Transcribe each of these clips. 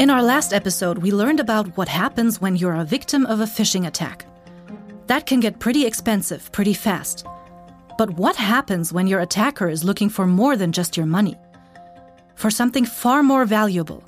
In our last episode, we learned about what happens when you're a victim of a phishing attack. That can get pretty expensive pretty fast. But what happens when your attacker is looking for more than just your money? For something far more valuable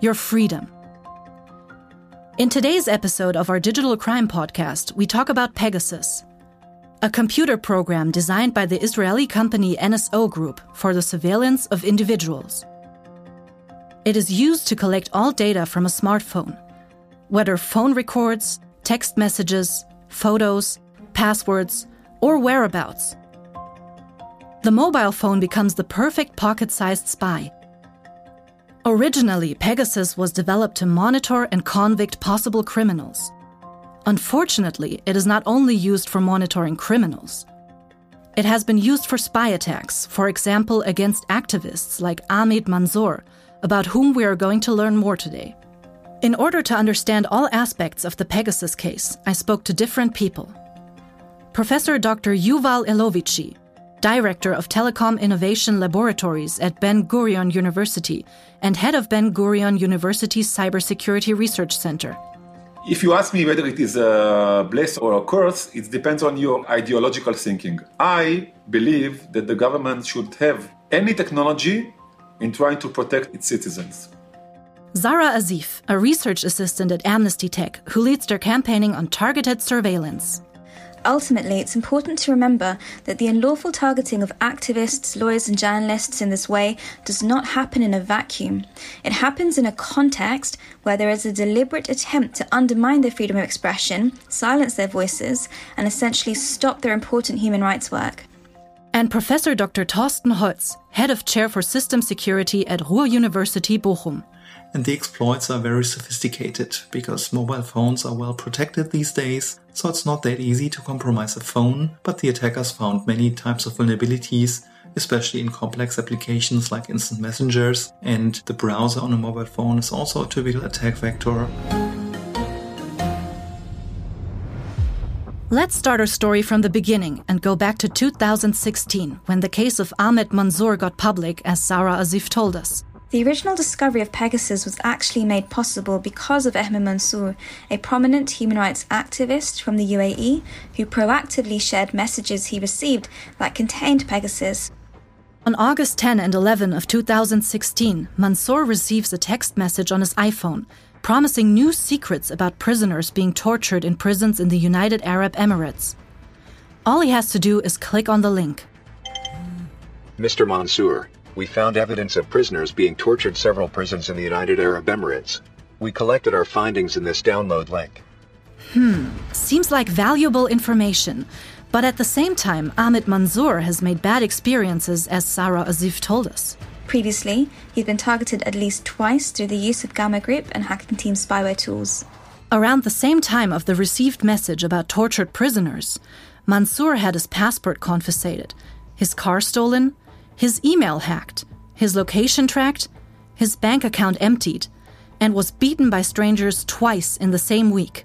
your freedom. In today's episode of our Digital Crime Podcast, we talk about Pegasus, a computer program designed by the Israeli company NSO Group for the surveillance of individuals. It is used to collect all data from a smartphone, whether phone records, text messages, photos, passwords, or whereabouts. The mobile phone becomes the perfect pocket sized spy. Originally, Pegasus was developed to monitor and convict possible criminals. Unfortunately, it is not only used for monitoring criminals. It has been used for spy attacks, for example, against activists like Ahmed Mansoor, about whom we are going to learn more today. In order to understand all aspects of the Pegasus case, I spoke to different people. Professor Dr. Yuval Elovici, Director of Telekom Innovation Laboratories at Ben Gurion University and head of Ben Gurion University's Cybersecurity Research Center. If you ask me whether it is a bless or a curse, it depends on your ideological thinking. I believe that the government should have any technology in trying to protect its citizens. Zahra Asif, a research assistant at Amnesty Tech, who leads their campaigning on targeted surveillance. Ultimately, it's important to remember that the unlawful targeting of activists, lawyers, and journalists in this way does not happen in a vacuum. It happens in a context where there is a deliberate attempt to undermine their freedom of expression, silence their voices, and essentially stop their important human rights work and Professor Dr. Thorsten Holz, Head of Chair for System Security at Ruhr University Bochum. And the exploits are very sophisticated because mobile phones are well protected these days, so it's not that easy to compromise a phone, but the attackers found many types of vulnerabilities, especially in complex applications like instant messengers, and the browser on a mobile phone is also a typical attack vector. Let's start our story from the beginning and go back to 2016 when the case of Ahmed Mansoor got public, as Zahra Asif told us. The original discovery of Pegasus was actually made possible because of Ahmed Mansoor, a prominent human rights activist from the UAE who proactively shared messages he received that contained Pegasus. On August 10 and 11 of 2016, Mansoor receives a text message on his iPhone promising new secrets about prisoners being tortured in prisons in the United Arab Emirates. All he has to do is click on the link. Mr. Mansoor, we found evidence of prisoners being tortured several prisons in the United Arab Emirates. We collected our findings in this download link. Hmm, seems like valuable information. But at the same time, Ahmed Mansoor has made bad experiences, as Zahra Asif told us. Previously, he'd been targeted at least twice through the use of Gamma Group and Hacking Team spyware tools. Around the same time of the received message about tortured prisoners, Mansoor had his passport confiscated, his car stolen, his email hacked, his location tracked, his bank account emptied, and was beaten by strangers twice in the same week.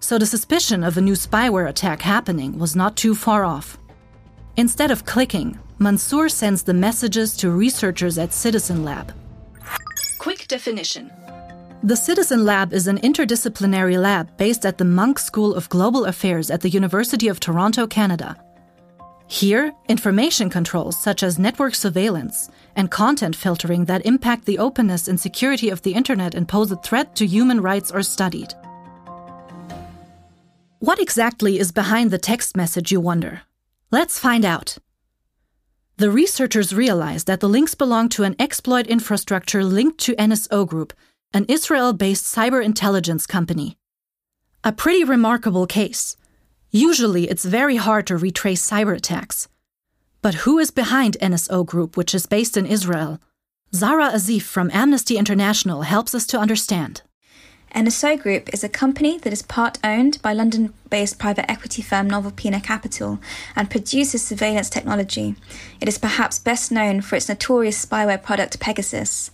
So the suspicion of a new spyware attack happening was not too far off. Instead of clicking, Mansoor sends the messages to researchers at Citizen Lab. Quick definition The Citizen Lab is an interdisciplinary lab based at the Munk School of Global Affairs at the University of Toronto, Canada. Here, information controls such as network surveillance and content filtering that impact the openness and security of the Internet and pose a threat to human rights are studied. What exactly is behind the text message, you wonder? Let's find out. The researchers realized that the links belong to an exploit infrastructure linked to NSO Group, an Israel based cyber intelligence company. A pretty remarkable case. Usually, it's very hard to retrace cyber attacks. But who is behind NSO Group, which is based in Israel? Zahra Asif from Amnesty International helps us to understand. NSO Group is a company that is part owned by London based private equity firm Novalpina Capital and produces surveillance technology. It is perhaps best known for its notorious spyware product Pegasus.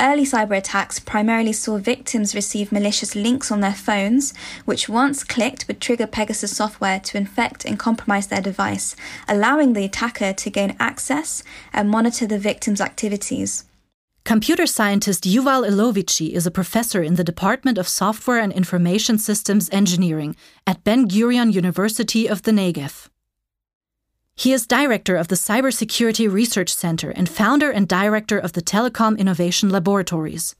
Early cyber attacks primarily saw victims receive malicious links on their phones, which once clicked would trigger Pegasus software to infect and compromise their device, allowing the attacker to gain access and monitor the victim's activities. Computer scientist Yuval Elovici is a professor in the Department of Software and Information Systems Engineering at Ben Gurion University of the Negev. He is director of the Cybersecurity Research Center and founder and director of the Telekom Innovation Laboratories.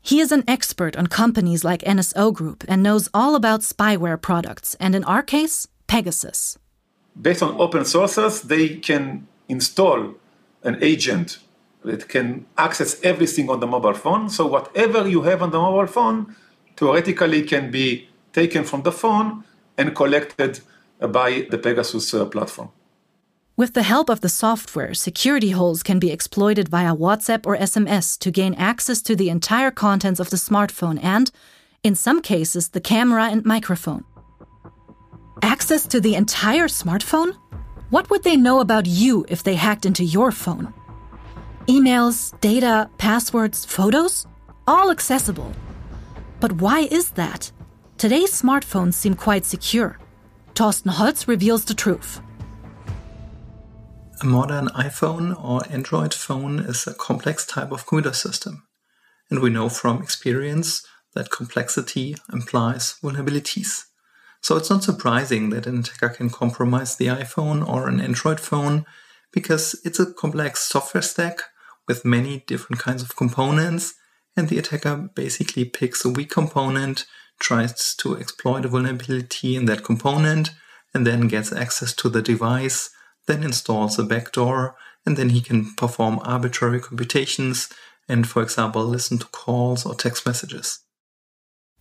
He is an expert on companies like NSO Group and knows all about spyware products, and in our case, Pegasus. Based on open sources, they can install an agent that can access everything on the mobile phone. So whatever you have on the mobile phone theoretically can be taken from the phone and collected by the Pegasus uh, platform. With the help of the software, security holes can be exploited via WhatsApp or SMS to gain access to the entire contents of the smartphone and, in some cases, the camera and microphone. Access to the entire smartphone? What would they know about you if they hacked into your phone? Emails, data, passwords, photos? All accessible. But why is that? Today's smartphones seem quite secure. Thorsten Holz reveals the truth. A modern iPhone or Android phone is a complex type of computer system. And we know from experience that complexity implies vulnerabilities. So it's not surprising that an attacker can compromise the iPhone or an Android phone because it's a complex software stack with many different kinds of components, and the attacker basically picks a weak component, tries to exploit a vulnerability in that component, and then gets access to the device, then installs a backdoor, and then he can perform arbitrary computations and, for example, listen to calls or text messages.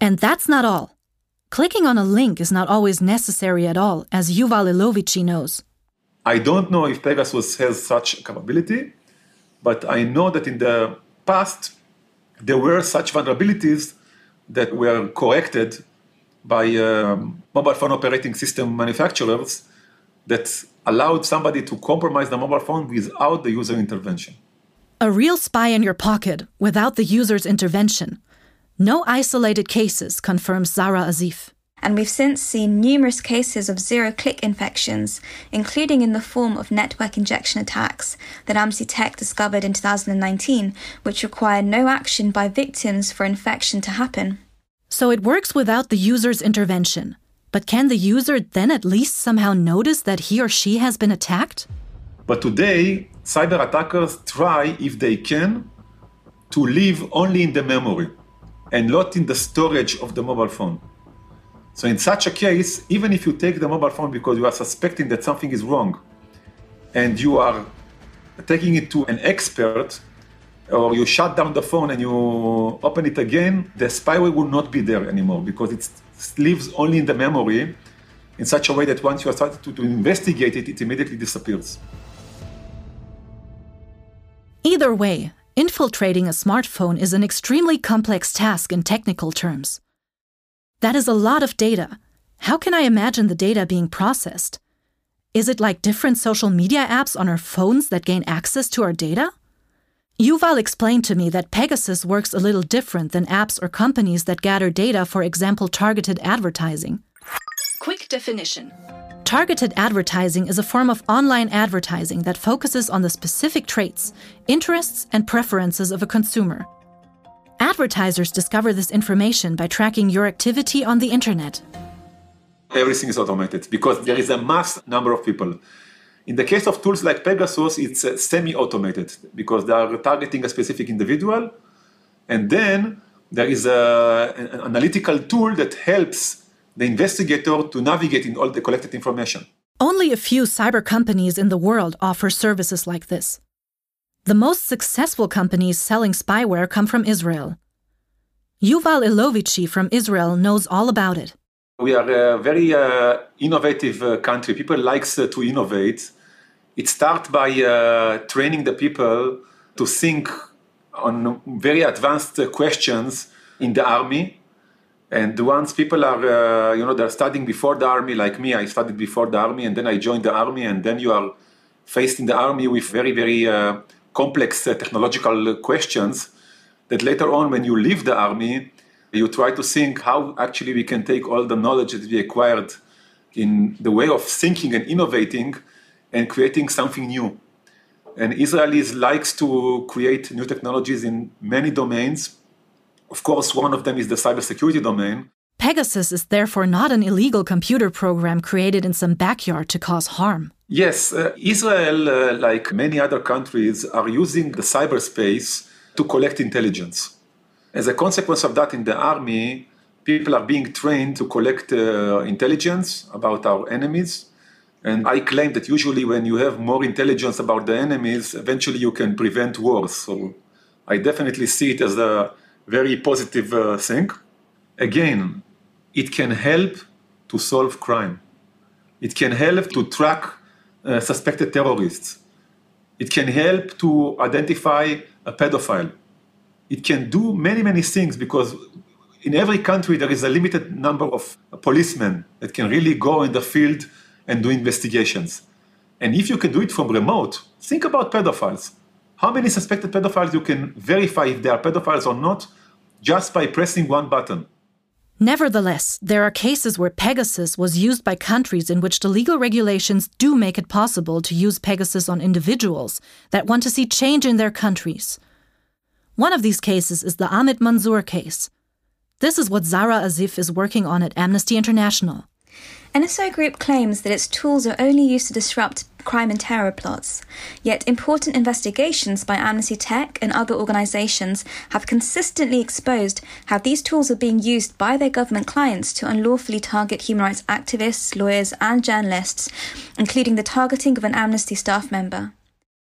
And that's not all. Clicking on a link is not always necessary at all, as Yuval Elovici knows. I don't know if Pegasus has such capability, but I know that in the past, there were such vulnerabilities that were corrected by um, mobile phone operating system manufacturers that allowed somebody to compromise the mobile phone without the user intervention. A real spy in your pocket without the user's intervention. No isolated cases, confirms Zahra Asif and we've since seen numerous cases of zero click infections, including in the form of network injection attacks that Amnesty Tech discovered in 2019, which require no action by victims for infection to happen. So it works without the user's intervention. But can the user then at least somehow notice that he or she has been attacked? But today, cyber attackers try, if they can, to live only in the memory and not in the storage of the mobile phone. So in such a case, even if you take the mobile phone because you are suspecting that something is wrong, and you are taking it to an expert, or you shut down the phone and you open it again, the spyware will not be there anymore because it lives only in the memory in such a way that once you are started to, to investigate it, it immediately disappears. Either way, infiltrating a smartphone is an extremely complex task in technical terms. That is a lot of data. How can I imagine the data being processed? Is it like different social media apps on our phones that gain access to our data? Yuval explained to me that Pegasus works a little different than apps or companies that gather data for example targeted advertising. Quick definition. Targeted advertising is a form of online advertising that focuses on the specific traits, interests, and preferences of a consumer. Advertisers discover this information by tracking your activity on the internet. Everything is automated because there is a mass number of people. In the case of tools like Pegasus, it's uh, semi automated because they are targeting a specific individual. And then there is a, an analytical tool that helps the investigator to navigate in all the collected information. Only a few cyber companies in the world offer services like this. The most successful companies selling spyware come from Israel. Yuval Elovici from Israel knows all about it. We are a very uh, innovative uh, country. People likes uh, to innovate. It starts by uh, training the people to think on very advanced uh, questions in the army. And once people are, uh, you know, they're studying before the army, like me, I studied before the army, and then I joined the army, and then you are faced in the army with very, very complex uh, technological questions that later on, when you leave the army, you try to think how actually we can take all the knowledge that we acquired in the way of thinking and innovating and creating something new. And Israelis likes to create new technologies in many domains. Of course, one of them is the cybersecurity domain. Pegasus is therefore not an illegal computer program created in some backyard to cause harm. Yes, uh, Israel, uh, like many other countries, are using the cyberspace to collect intelligence. As a consequence of that, in the army, people are being trained to collect uh, intelligence about our enemies. And I claim that usually, when you have more intelligence about the enemies, eventually you can prevent wars. So I definitely see it as a very positive uh, thing. Again, it can help to solve crime. It can help to track uh, suspected terrorists. It can help to identify a pedophile. It can do many, many things because in every country there is a limited number of policemen that can really go in the field and do investigations. And if you can do it from remote, think about pedophiles. How many suspected pedophiles you can verify if they are pedophiles or not just by pressing one button? Nevertheless, there are cases where Pegasus was used by countries in which the legal regulations do make it possible to use Pegasus on individuals that want to see change in their countries. One of these cases is the Ahmed Mansoor case. This is what Zahra Asif is working on at Amnesty International. NSO Group claims that its tools are only used to disrupt crime and terror plots. Yet important investigations by Amnesty Tech and other organizations have consistently exposed how these tools are being used by their government clients to unlawfully target human rights activists, lawyers, and journalists, including the targeting of an Amnesty staff member.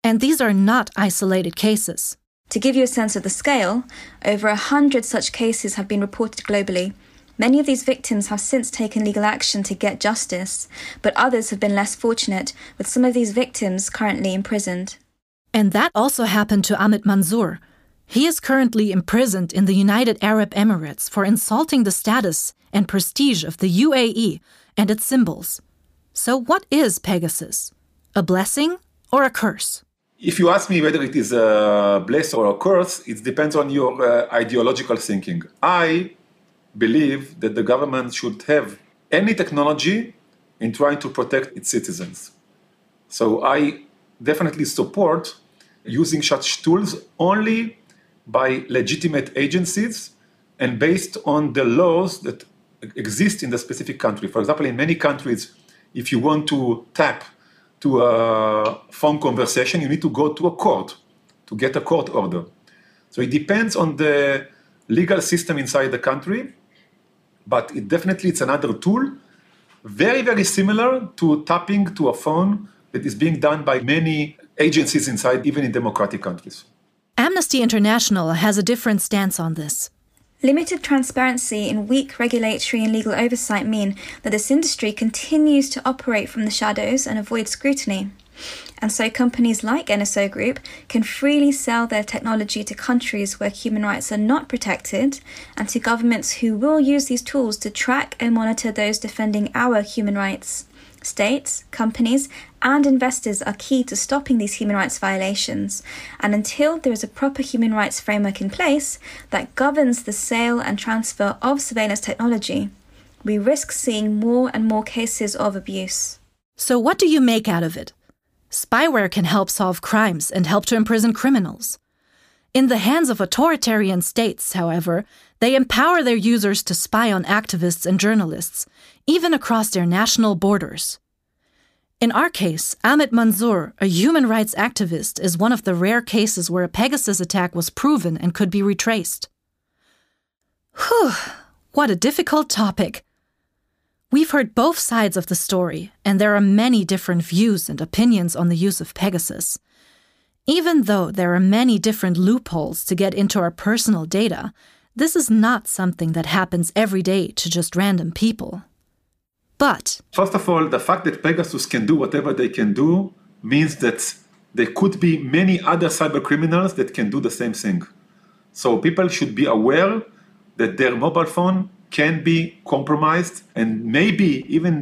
And these are not isolated cases. To give you a sense of the scale, over a hundred such cases have been reported globally Many of these victims have since taken legal action to get justice, but others have been less fortunate, with some of these victims currently imprisoned. And that also happened to Ahmed Mansoor. He is currently imprisoned in the United Arab Emirates for insulting the status and prestige of the UAE and its symbols. So, what is Pegasus? A blessing or a curse? If you ask me whether it is a blessing or a curse, it depends on your uh, ideological thinking. I believe that the government should have any technology in trying to protect its citizens. So I definitely support using such tools only by legitimate agencies and based on the laws that exist in the specific country. For example, in many countries, if you want to tap to a phone conversation, you need to go to a court to get a court order. So it depends on the legal system inside the country but it definitely it's another tool, very very similar to tapping to a phone that is being done by many agencies inside, even in democratic countries. Amnesty International has a different stance on this. Limited transparency and weak regulatory and legal oversight mean that this industry continues to operate from the shadows and avoid scrutiny. And so companies like NSO Group can freely sell their technology to countries where human rights are not protected and to governments who will use these tools to track and monitor those defending our human rights. States, companies, and investors are key to stopping these human rights violations. And until there is a proper human rights framework in place that governs the sale and transfer of surveillance technology, we risk seeing more and more cases of abuse. So, what do you make out of it? Spyware can help solve crimes and help to imprison criminals. In the hands of authoritarian states, however, they empower their users to spy on activists and journalists, even across their national borders. In our case, Ahmed Mansoor, a human rights activist, is one of the rare cases where a Pegasus attack was proven and could be retraced. Whew, what a difficult topic. We've heard both sides of the story, and there are many different views and opinions on the use of Pegasus. Even though there are many different loopholes to get into our personal data, this is not something that happens every day to just random people. But first of all, the fact that Pegasus can do whatever they can do means that there could be many other cyber criminals that can do the same thing. So people should be aware that their mobile phone can be compromised, and maybe even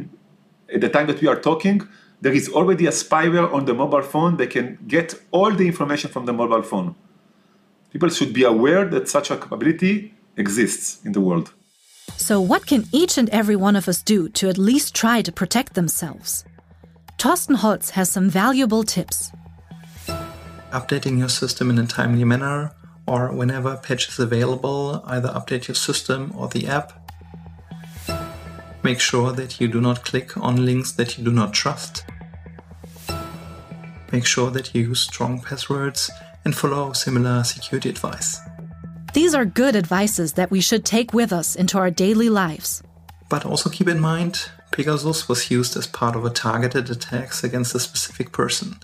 at the time that we are talking, there is already a spyware on the mobile phone. They can get all the information from the mobile phone. People should be aware that such a capability exists in the world. So, what can each and every one of us do to at least try to protect themselves? Thorsten Holz has some valuable tips. updating your system in a timely manner, or whenever patch is available, either update your system or the app. Make sure that you do not click on links that you do not trust. Make sure that you use strong passwords and follow similar security advice. These are good advices that we should take with us into our daily lives. But also keep in mind, Pegasus was used as part of a targeted attacks against a specific person.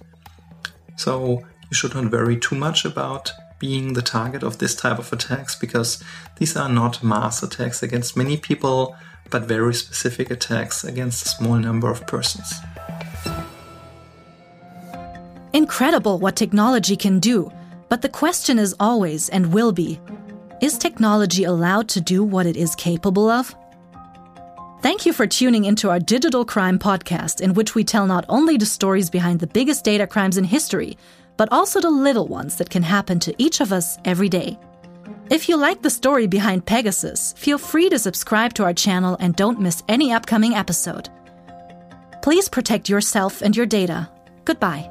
So you should not worry too much about being the target of this type of attacks because these are not mass attacks against many people, but very specific attacks against a small number of persons. Incredible what technology can do, but the question is always and will be is technology allowed to do what it is capable of? Thank you for tuning into our Digital Crime podcast, in which we tell not only the stories behind the biggest data crimes in history, but also the little ones that can happen to each of us every day. If you like the story behind Pegasus, feel free to subscribe to our channel and don't miss any upcoming episode. Please protect yourself and your data. Goodbye.